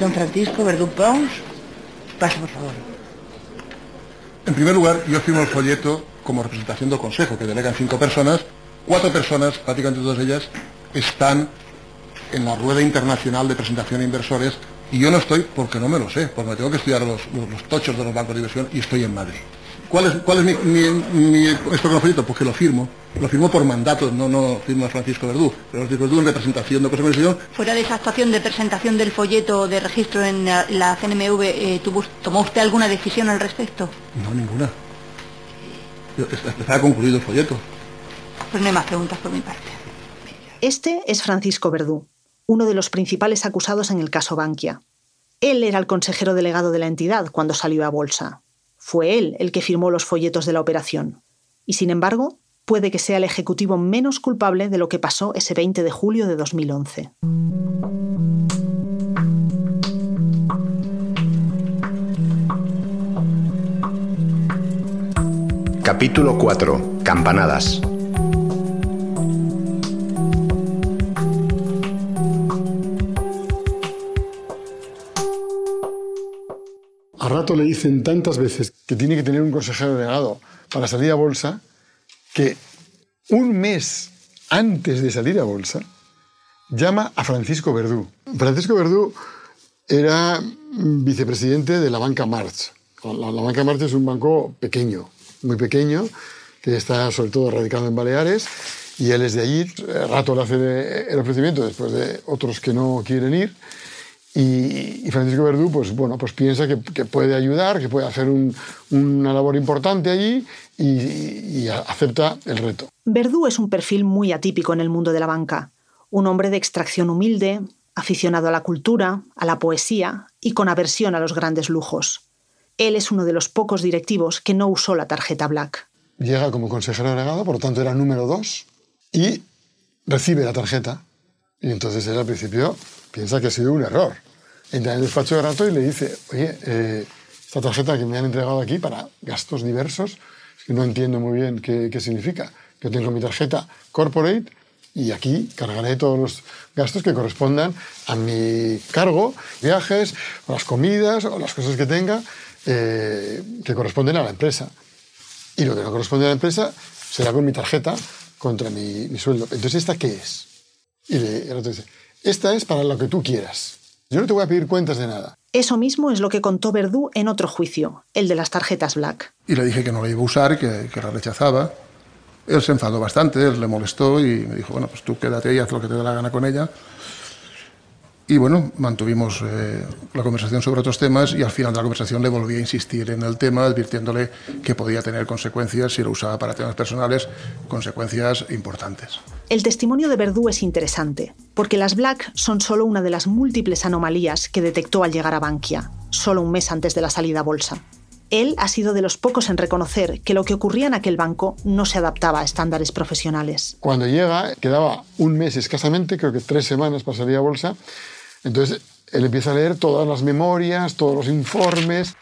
Don Francisco Verdú Pons, pase por favor. En primer lugar, yo firmo el folleto como representación del Consejo, que delegan cinco personas. Cuatro personas, prácticamente todas ellas, están en la rueda internacional de presentación de inversores y yo no estoy porque no me lo sé, porque me tengo que estudiar los, los tochos de los bancos de inversión y estoy en Madrid. ¿Cuál es, cuál es mi, mi, mi esto que folleto? Pues que lo firmo. Lo firmo por mandato, no, no firma Francisco Verdú. Pero Francisco Verdú en representación de Consejo. Fuera de esa actuación de presentación del folleto de registro en la, la CNMV, eh, ¿tuvo, ¿tomó usted alguna decisión al respecto? No, ninguna. Yo, estaba concluido el folleto. Pues no hay más preguntas por mi parte. Este es Francisco Verdú, uno de los principales acusados en el caso Bankia. Él era el consejero delegado de la entidad cuando salió a bolsa. Fue él el que firmó los folletos de la operación. Y sin embargo, puede que sea el ejecutivo menos culpable de lo que pasó ese 20 de julio de 2011. Capítulo 4. Campanadas. A rato le dicen tantas veces que tiene que tener un consejero delegado para salir a bolsa que un mes antes de salir a bolsa llama a Francisco Verdú. Francisco Verdú era vicepresidente de la banca March. La, banca March es un banco pequeño, muy pequeño, que está sobre todo radicado en Baleares y él es de allí. Rato le hace el ofrecimiento después de otros que no quieren ir. Y, y, Francisco Verdú, pues bueno, pues piensa que, que puede ayudar, que puede hacer un, una labor importante allí y, y, acepta el reto. Verdú es un perfil muy atípico en el mundo de la banca. Un hombre de extracción humilde, aficionado a la cultura, a la poesía y con aversión a los grandes lujos. Él es uno de los pocos directivos que no usó la tarjeta Black. Llega como consejero delegado, por lo tanto era número dos, y recibe la tarjeta. Y entonces él al principio piensa que ha sido un error entra en el despacho de rato y le dice, oye, eh, esta tarjeta que me han entregado aquí para gastos diversos, que no entiendo muy bien qué, significa. Yo tengo mi tarjeta corporate y aquí cargaré todos los gastos que correspondan a mi cargo, viajes, o las comidas, o las cosas que tenga eh, que corresponden a la empresa. Y lo que no corresponde a la empresa será con mi tarjeta contra mi sueldo. Entonces, ¿esta qué es? Y el otro dice, esta es para lo que tú quieras. Yo no te voy a pedir cuentas de nada. Eso mismo es lo que contó Verdú en otro juicio, el de las tarjetas Black. Y le dije que no la iba a usar, que, que la rechazaba. Él se enfadó bastante, él le molestó y me dijo, bueno, pues tú quédate y haz lo que te dé la gana con ella. Y bueno, mantuvimos eh, la conversación sobre otros temas y al final de la conversación le volví a insistir en el tema, advirtiéndole que podía tener consecuencias si lo usaba para temas personales, consecuencias importantes. El testimonio de Verdú es interesante, porque las Black son solo una de las múltiples anomalías que detectó al llegar a Bankia, solo un mes antes de la salida a bolsa. Él ha sido de los pocos en reconocer que lo que ocurría en aquel banco no se adaptaba a estándares profesionales. Cuando llega, quedaba un mes escasamente, creo que tres semanas para salir a bolsa, entonces él empieza a leer todas las memorias, todos los informes,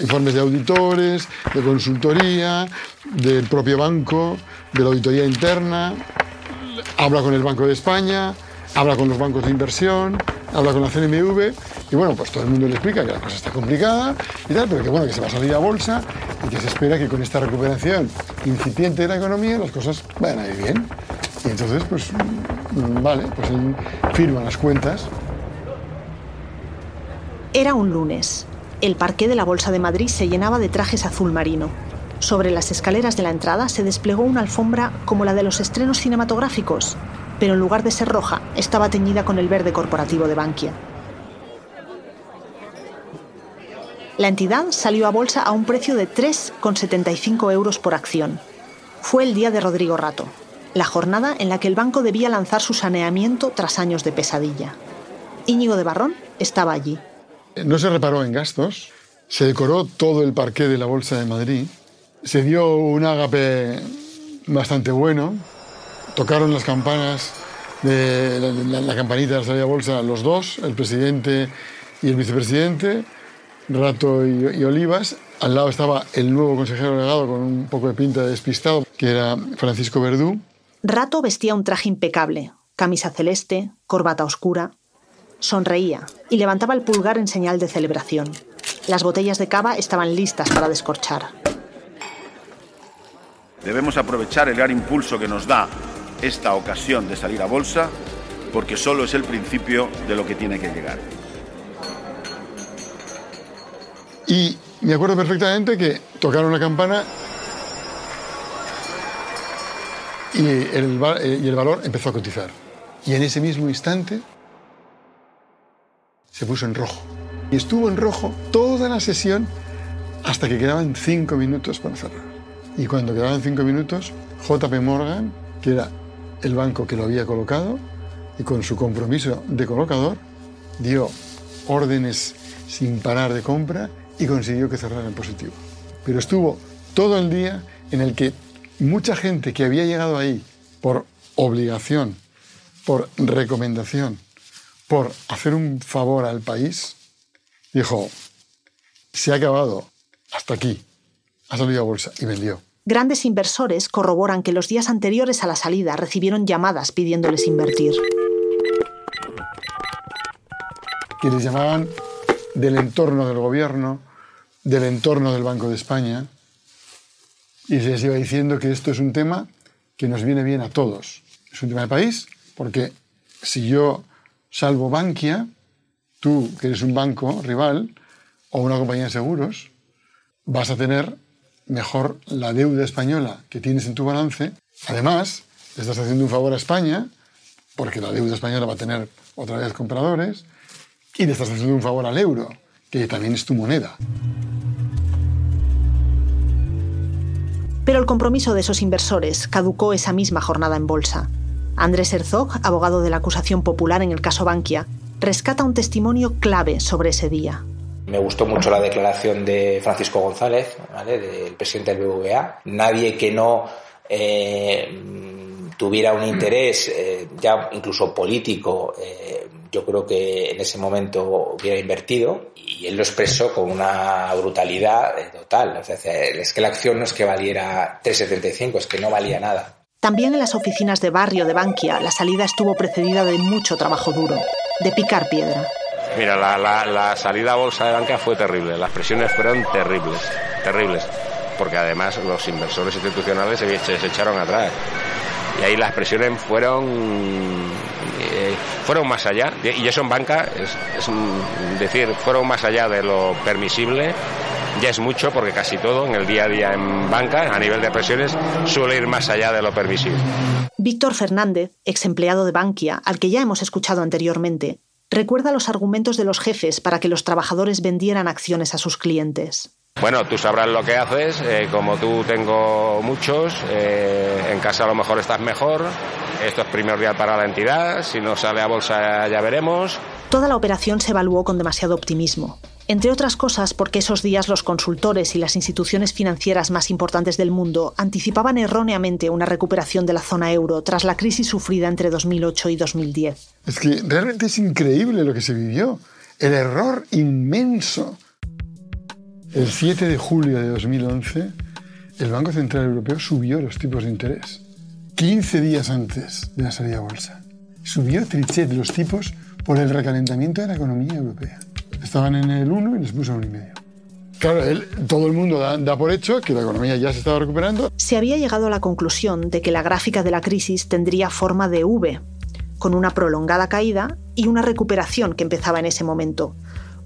informes de auditores, de consultoría, del propio banco, de la auditoría interna, habla con el Banco de España, habla con los bancos de inversión, habla con la CNMV y bueno, pues todo el mundo le explica que la cosa está complicada y tal, pero que bueno, que se va a salir a bolsa y que se espera que con esta recuperación incipiente de la economía las cosas vayan a ir bien. Y entonces, pues, vale, pues firma las cuentas. Era un lunes. El parqué de la Bolsa de Madrid se llenaba de trajes azul marino. Sobre las escaleras de la entrada se desplegó una alfombra como la de los estrenos cinematográficos, pero en lugar de ser roja, estaba teñida con el verde corporativo de Bankia. La entidad salió a bolsa a un precio de 3,75 euros por acción. Fue el día de Rodrigo Rato, la jornada en la que el banco debía lanzar su saneamiento tras años de pesadilla. Íñigo de Barrón estaba allí. No se reparó en gastos, se decoró todo el parqué de la Bolsa de Madrid, se dio un ágape bastante bueno, tocaron las campanas de la, campanita de la salida bolsa los dos, el presidente y el vicepresidente, Rato y, y, Olivas. Al lado estaba el nuevo consejero delegado con un poco de pinta de despistado, que era Francisco Verdú. Rato vestía un traje impecable, camisa celeste, corbata oscura. Sonreía y levantaba el pulgar en señal de celebración. Las botellas de cava estaban listas para descorchar. Debemos aprovechar el gran impulso que nos da esta ocasión de salir a bolsa porque solo es el principio de lo que tiene que llegar. Y me acuerdo perfectamente que tocaron la campana y el, y el valor empezó a cotizar. Y en ese mismo instante se puso en rojo. Y estuvo en rojo toda la sesión hasta que quedaban cinco minutos para cerrar. Y cuando quedaban cinco minutos, JP Morgan, que era el banco que lo había colocado, y con su compromiso de colocador, dio órdenes sin parar de compra y consiguió que cerrara en positivo. Pero estuvo todo el día en el que mucha gente que había llegado ahí por obligación, por recomendación, por hacer un favor al país, dijo, se ha acabado, hasta aquí, ha salido a bolsa y vendió. Grandes inversores corroboran que los días anteriores a la salida recibieron llamadas pidiéndoles invertir. Que les llamaban del entorno del gobierno, del entorno del Banco de España, y les iba diciendo que esto es un tema que nos viene bien a todos. Es un tema de país, porque si yo salvo Bankia, tú, que eres un banco rival o una compañía de seguros, vas a tener mejor la deuda española que tienes en tu balance. Además, le estás haciendo un favor a España, porque la deuda española va a tener otra vez compradores, y le estás haciendo un favor al euro, que también es tu moneda. Pero el compromiso de esos inversores caducó esa misma jornada en bolsa. Andrés Herzog, abogado de la acusación popular en el caso Bankia, rescata un testimonio clave sobre ese día. Me gustó mucho la declaración de Francisco González, del presidente del BBVA. Nadie que no eh, tuviera un interés, eh, ya incluso político, eh, yo creo que en ese momento hubiera invertido y él lo expresó con una brutalidad total. es que la acción no es que valiera 3,75, es que no valía nada. También en las oficinas de barrio de Bankia, la salida estuvo precedida de mucho trabajo duro, de picar piedra. Mira, la, salida a bolsa de Bankia fue terrible, las presiones fueron terribles, terribles, porque además los inversores institucionales se, echaron atrás. Y ahí las presiones fueron eh, fueron más allá, y eso en banca es, es decir, fueron más allá de lo permisible ya es mucho porque casi todo en el día a día en banca, a nivel de presiones, suele ir más allá de lo permisible. Víctor Fernández, ex empleado de Bankia, al que ya hemos escuchado anteriormente, recuerda los argumentos de los jefes para que los trabajadores vendieran acciones a sus clientes. Bueno, tú sabrás lo que haces, eh, como tú tengo muchos, eh, en casa a lo mejor estás mejor, esto es primordial para la entidad, si no sale a bolsa ya veremos. Toda la operación se evaluó con demasiado optimismo entre otras cosas porque esos días los consultores y las instituciones financieras más importantes del mundo anticipaban erróneamente una recuperación de la zona euro tras la crisis sufrida entre 2008 y 2010. Es que realmente es increíble lo que se vivió, el error inmenso. El 7 de julio de 2011, el Banco Central Europeo subió los tipos de interés. 15 días antes de la salida a bolsa. Subió Trichet los tipos por el recalentamiento de la economía europea. Estaban en el 1 y les puso y medio. Claro, todo el mundo da, por hecho que la economía ya se estaba recuperando. Se había llegado a la conclusión de que la gráfica de la crisis tendría forma de V, con una prolongada caída y una recuperación que empezaba en ese momento.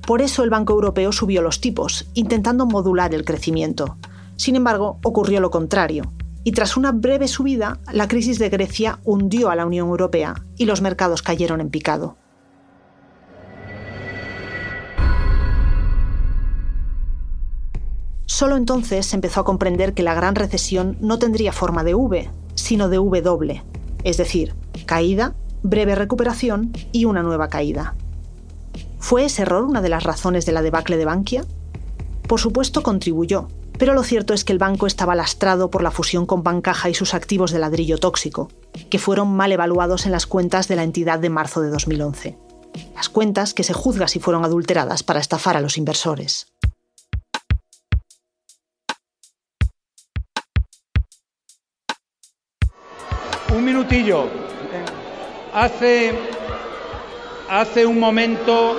Por eso el Banco Europeo subió los tipos, intentando modular el crecimiento. Sin embargo, ocurrió lo contrario. Y tras una breve subida, la crisis de Grecia hundió a la Unión Europea y los mercados cayeron en picado. Solo entonces se empezó a comprender que la gran recesión no tendría forma de V, sino de V doble, es decir, caída, breve recuperación y una nueva caída. ¿Fue ese error una de las razones de la debacle de Bankia? Por supuesto contribuyó, pero lo cierto es que el banco estaba lastrado por la fusión con Bancaja y sus activos de ladrillo tóxico, que fueron mal evaluados en las cuentas de la entidad de marzo de 2011. Las cuentas que se juzga si fueron adulteradas para estafar a los inversores. un minutillo. Hace, Hace un momento,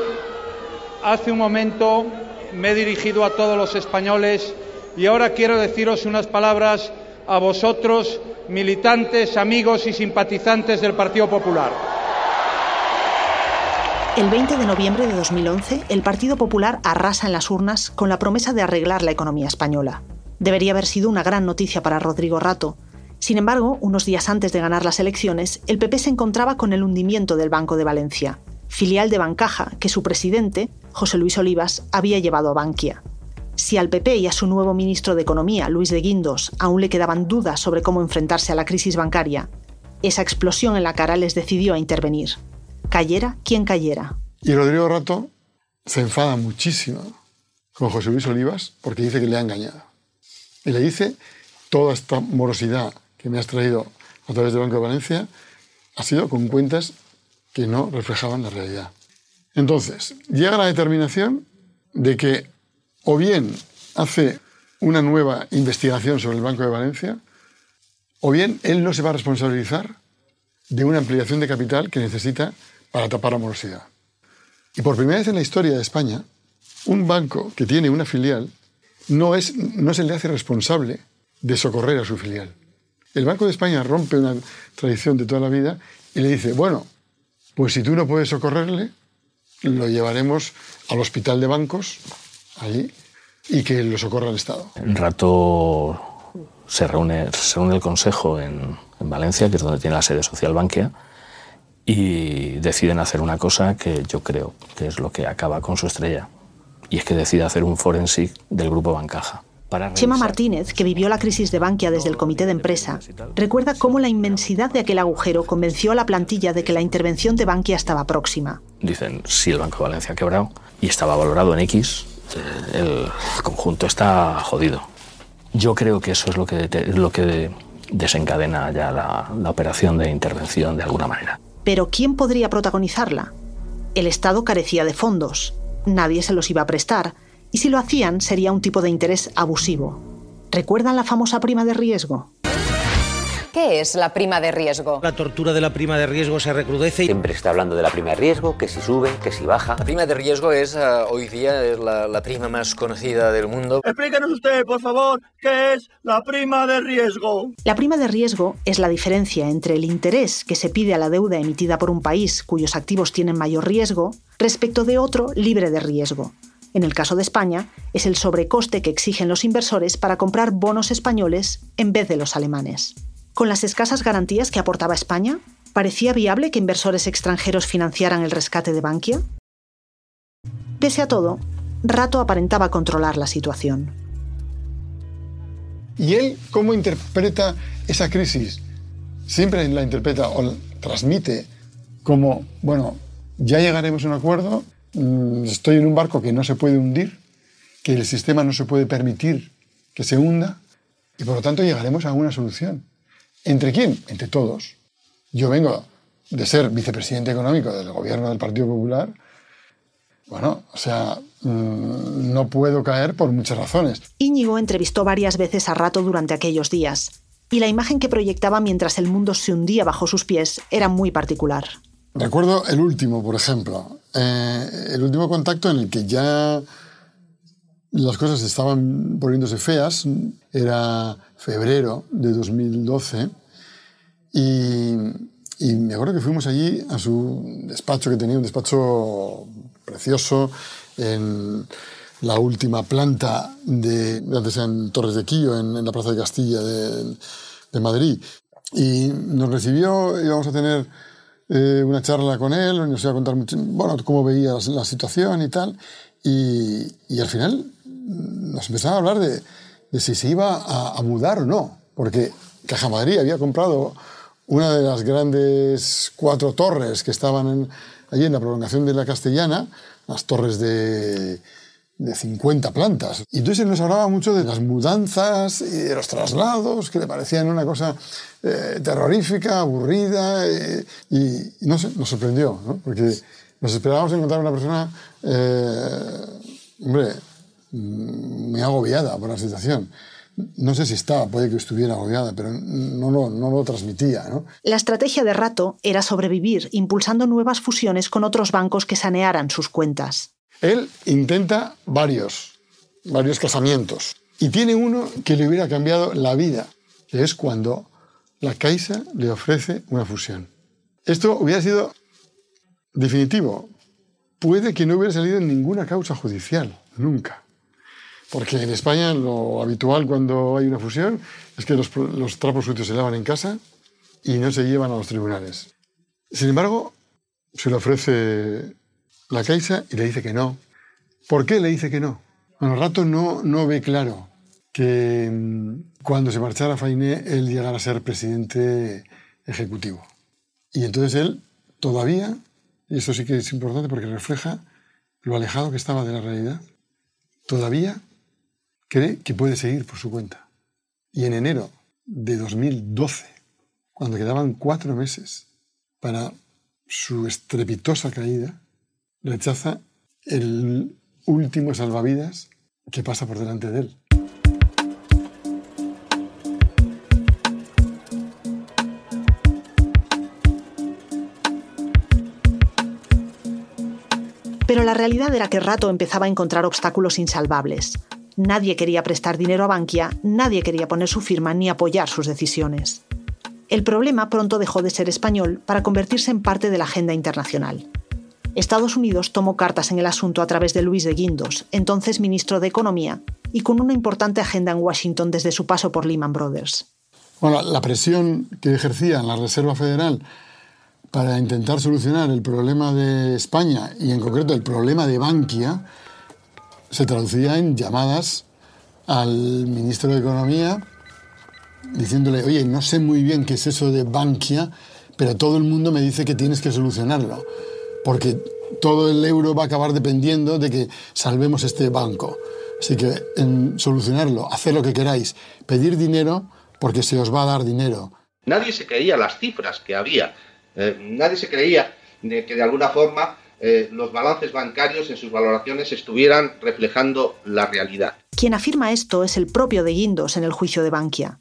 hace un momento me he dirigido a todos los españoles y ahora quiero deciros unas palabras a vosotros, militantes, amigos y simpatizantes del Partido Popular. El 20 de noviembre de 2011, el Partido Popular arrasa en las urnas con la promesa de arreglar la economía española. Debería haber sido una gran noticia para Rodrigo Rato. Sin embargo, unos días antes de ganar las elecciones, el PP se encontraba con el hundimiento del Banco de Valencia, filial de Bancaja que su presidente, José Luis Olivas, había llevado a Bankia. Si al PP y a su nuevo ministro de Economía, Luis de Guindos, aún le quedaban dudas sobre cómo enfrentarse a la crisis bancaria, esa explosión en la cara les decidió a intervenir. Cayera quien cayera. Y Rodrigo Rato se enfada muchísimo con José Luis Olivas porque dice que le ha engañado. Y le dice, toda esta morosidad que me has traído a través del Banco de Valencia ha sido con cuentas que no reflejaban la realidad. Entonces, llega la determinación de que o bien hace una nueva investigación sobre el Banco de Valencia, o bien él no se va a responsabilizar de una ampliación de capital que necesita para tapar la morosidad. Y por primera vez en la historia de España, un banco que tiene una filial no, es, no se le hace responsable de socorrer a su filial. El Banco de España rompe una tradición de toda la vida y le dice, bueno, pues si tú no puedes socorrerle, lo llevaremos al hospital de bancos, allí, y que lo socorra el Estado. El rato se reúne, se reúne el Consejo en, en Valencia, que es donde tiene la sede social Bankia, y deciden hacer una cosa que yo creo que es lo que acaba con su estrella, y es que decide hacer un forensic del grupo Bancaja. Chema Martínez, que vivió la crisis de Bankia desde el comité de empresa, recuerda cómo la inmensidad de aquel agujero convenció a la plantilla de que la intervención de Bankia estaba próxima. Dicen, si el Banco de Valencia ha quebrado y estaba valorado en X, el conjunto está jodido. Yo creo que eso es lo que, lo que desencadena ya la, la operación de intervención de alguna manera. Pero ¿quién podría protagonizarla? El Estado carecía de fondos, nadie se los iba a prestar, y si lo hacían sería un tipo de interés abusivo. ¿Recuerdan la famosa prima de riesgo? ¿Qué es la prima de riesgo? La tortura de la prima de riesgo se recrudece. Siempre está hablando de la prima de riesgo, que si sube, que si baja. La prima de riesgo es uh, hoy día es la, la, prima más conocida del mundo. Explíquenos usted, por favor, qué es la prima de riesgo. La prima de riesgo es la diferencia entre el interés que se pide a la deuda emitida por un país cuyos activos tienen mayor riesgo respecto de otro libre de riesgo. En el caso de España, es el sobrecoste que exigen los inversores para comprar bonos españoles en vez de los alemanes. Con las escasas garantías que aportaba España, ¿parecía viable que inversores extranjeros financiaran el rescate de Bankia? Pese a todo, Rato aparentaba controlar la situación. ¿Y él cómo interpreta esa crisis? Siempre la interpreta o la transmite como, bueno, ya llegaremos a un acuerdo, mm, estoy en un barco que no se puede hundir, que el sistema no se puede permitir que se hunda, y por lo tanto llegaremos a una solución. ¿Entre quién? Entre todos. Yo vengo de ser vicepresidente económico del gobierno del Partido Popular. Bueno, o sea, mmm, no puedo caer por muchas razones. Íñigo entrevistó varias veces a Rato durante aquellos días, y la imagen que proyectaba mientras el mundo se hundía bajo sus pies era muy particular. Recuerdo el último, por ejemplo, eh, el último contacto en el que ya las cosas estaban poniéndose feas, era febrero de 2012, y, me acuerdo que fuimos allí a su despacho, que tenía un despacho precioso en la última planta de, antes en Torres de Quillo, en, la Plaza de Castilla de, Madrid. Y nos recibió, íbamos a tener eh, una charla con él, nos iba a contar bueno, cómo veía la, situación y tal. Y, al final nos empezaba a hablar de, de si se iba a, a, mudar o no, porque Caja Madrid había comprado una de las grandes cuatro torres que estaban en, allí en la prolongación de la Castellana, las torres de, de 50 plantas. Y entonces nos hablaba mucho de las mudanzas y de los traslados, que le parecían una cosa eh, terrorífica, aburrida, eh, y, y no sé, nos sorprendió, ¿no? porque nos esperábamos encontrar una persona, eh, hombre, muy agobiada por la situación. no sé si estaba, puede que estuviera agobiada, pero no lo, no lo transmitía. ¿no? La estrategia de Rato era sobrevivir, impulsando nuevas fusiones con otros bancos que sanearan sus cuentas. Él intenta varios, varios casamientos. Y tiene uno que le hubiera cambiado la vida, que es cuando la Caixa le ofrece una fusión. Esto hubiera sido definitivo. Puede que no hubiera salido en ninguna causa judicial, nunca. Porque en España lo habitual cuando hay una fusión es que los, los trapos sucios se lavan en casa y no se llevan a los tribunales. Sin embargo, se le ofrece la Caixa y le dice que no. ¿Por qué le dice que no? Bueno, Rato no, no ve claro que mm, cuando se marchara Fainé él llegara a ser presidente ejecutivo. Y entonces él todavía, y eso sí que es importante porque refleja lo alejado que estaba de la realidad, todavía cree que puede seguir por su cuenta. Y en enero de 2012, cuando quedaban cuatro meses para su estrepitosa caída, rechaza el último salvavidas que pasa por delante de él. Pero la realidad era que Rato empezaba a encontrar obstáculos insalvables. Nadie quería prestar dinero a Bankia, nadie quería poner su firma ni apoyar sus decisiones. El problema pronto dejó de ser español para convertirse en parte de la agenda internacional. Estados Unidos tomó cartas en el asunto a través de Luis de Guindos, entonces ministro de Economía, y con una importante agenda en Washington desde su paso por Lehman Brothers. Bueno, la presión que ejercía la Reserva Federal para intentar solucionar el problema de España y en concreto el problema de Bankia se traducía en llamadas al ministro de Economía diciéndole, oye, no sé muy bien qué es eso de Bankia, pero todo el mundo me dice que tienes que solucionarlo porque todo el euro va a acabar dependiendo de que salvemos este banco. Así que en solucionarlo, hacer lo que queráis, pedir dinero porque se os va a dar dinero. Nadie se creía las cifras que había, eh, nadie se creía de que de alguna forma eh, los balances bancarios en sus valoraciones estuvieran reflejando la realidad. Quien afirma esto es el propio de Guindos en el juicio de Bankia.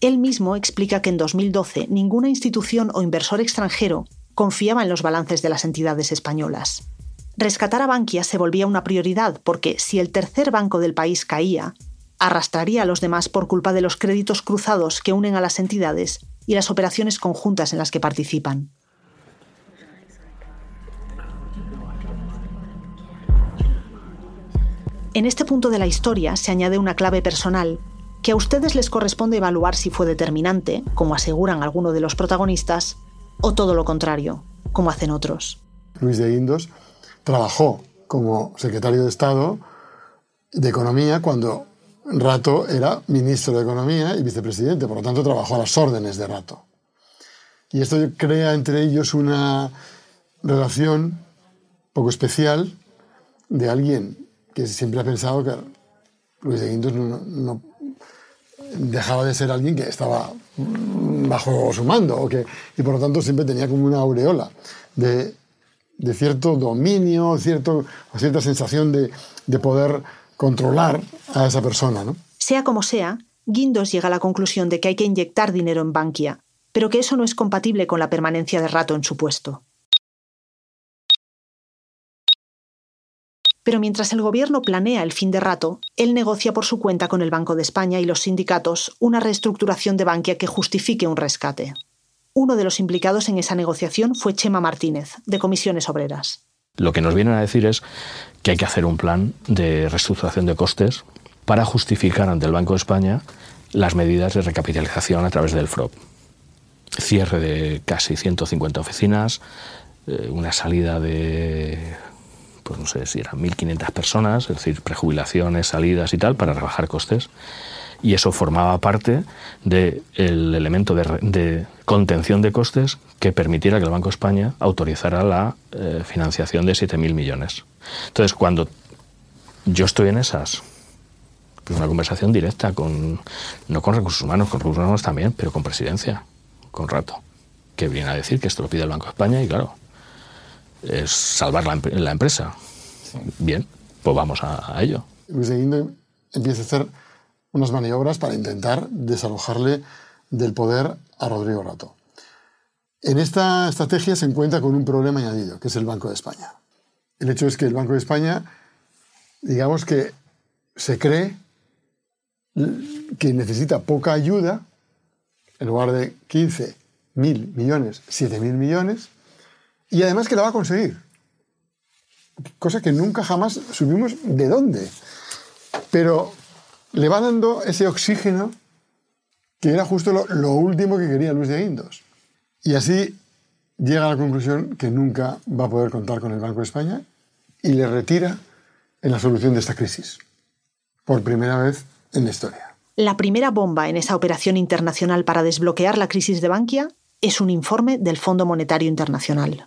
Él mismo explica que en 2012 ninguna institución o inversor extranjero confiaba en los balances de las entidades españolas. Rescatar a Bankia se volvía una prioridad porque si el tercer banco del país caía, arrastraría a los demás por culpa de los créditos cruzados que unen a las entidades y las operaciones conjuntas en las que participan. En este punto de la historia se añade una clave personal que a ustedes les corresponde evaluar si fue determinante, como aseguran algunos de los protagonistas, o todo lo contrario, como hacen otros. Luis de Guindos trabajó como secretario de Estado de Economía cuando Rato era ministro de Economía y vicepresidente, por lo tanto trabajó a las órdenes de Rato. Y esto crea entre ellos una relación poco especial de alguien que siempre ha pensado que Luis de Guindos no, dejaba de ser alguien que estaba bajo su mando o que, y por lo tanto siempre tenía como una aureola de, cierto dominio, cierto, cierta sensación de, de, poder controlar a esa persona. ¿no? Sea como sea, Guindos llega a la conclusión de que hay que inyectar dinero en Bankia, pero que eso no es compatible con la permanencia de rato en su puesto. Pero mientras el gobierno planea el fin de rato, él negocia por su cuenta con el Banco de España y los sindicatos una reestructuración de Bankia que justifique un rescate. Uno de los implicados en esa negociación fue Chema Martínez, de Comisiones Obreras. Lo que nos vienen a decir es que hay que hacer un plan de reestructuración de costes para justificar ante el Banco de España las medidas de recapitalización a través del FROP. Cierre de casi 150 oficinas, eh, una salida de pues no sé si eran 1.500 personas, es decir, prejubilaciones, salidas y tal, para rebajar costes. Y eso formaba parte del elemento de, contención de costes que permitiera que el Banco de España autorizara la eh, financiación de 7.000 millones. Entonces, cuando yo estoy en esas, pues una conversación directa con, no con recursos humanos, con recursos humanos también, pero con presidencia, con rato, que viene a decir que esto lo pide el Banco de España y claro, es salvar la, empresa. Bien, pues vamos a, ello. Luis Guindos empieza a hacer unas maniobras para intentar desalojarle del poder a Rodrigo Rato. En esta estrategia se encuentra con un problema añadido, que es el Banco de España. El hecho es que el Banco de España, digamos que se cree que necesita poca ayuda, en lugar de 15 mil millones, 7 mil millones, y además que la va a conseguir. Cosa que nunca jamás subimos de dónde. Pero le va dando ese oxígeno que era justo lo, último que quería Luis de Guindos. Y así llega a la conclusión que nunca va a poder contar con el Banco de España y le retira en la solución de esta crisis. Por primera vez en la historia. La primera bomba en esa operación internacional para desbloquear la crisis de Bankia es un informe del Fondo Monetario Internacional.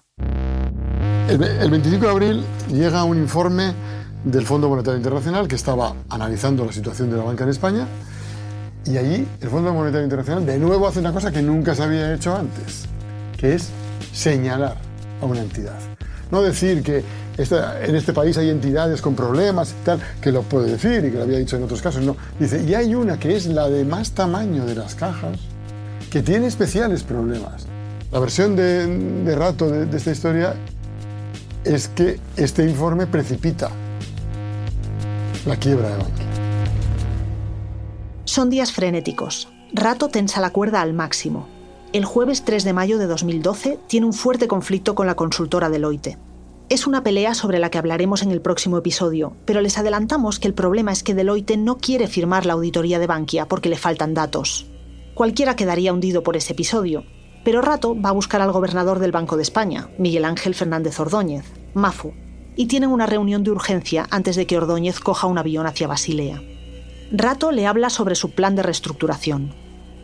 El, 25 de abril llega un informe del Fondo Monetario Internacional que estaba analizando la situación de la banca en España y allí el Fondo Monetario Internacional de nuevo hace una cosa que nunca se había hecho antes, que es señalar a una entidad. No decir que en este país hay entidades con problemas y tal, que lo puede decir y que lo había dicho en otros casos, no. Dice, y hay una que es la de más tamaño de las cajas, que tiene especiales problemas. La versión de, rato de, de esta historia es que este informe precipita la quiebra de Bankia. Son días frenéticos. Rato tensa la cuerda al máximo. El jueves 3 de mayo de 2012 tiene un fuerte conflicto con la consultora Deloitte. Es una pelea sobre la que hablaremos en el próximo episodio, pero les adelantamos que el problema es que Deloitte no quiere firmar la auditoría de Bankia porque le faltan datos. Cualquiera quedaría hundido por ese episodio, pero Rato va a buscar al gobernador del Banco de España, Miguel Ángel Fernández Ordóñez, Mafu, y tienen una reunión de urgencia antes de que Ordóñez coja un avión hacia Basilea. Rato le habla sobre su plan de reestructuración.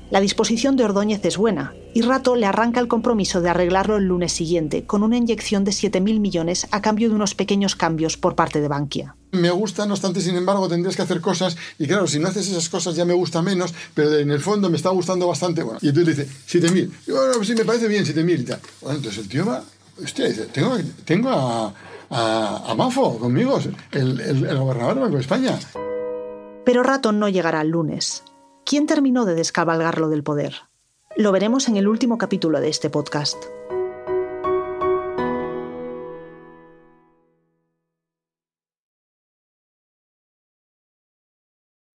La disposición de Ordóñez es buena, y Rato le arranca el compromiso de arreglarlo el lunes siguiente, con una inyección de 7.000 millones a cambio de unos pequeños cambios por parte de Bankia. Me gusta, no obstante, sin embargo, tendrías que hacer cosas, y claro, si no haces esas cosas ya me gusta menos, pero en el fondo me está gustando bastante. Bueno, y entonces dice, 7.000. Bueno, pues sí, me parece bien, 7.000 y tal. Bueno, entonces el tío va, hostia, dice, tengo, tengo a, a, Mafo conmigo, el, gobernador del Banco de España. Pero Rato no llegará el lunes. ¿Quién terminó de descabalgarlo del poder? Lo veremos en el último capítulo de este podcast.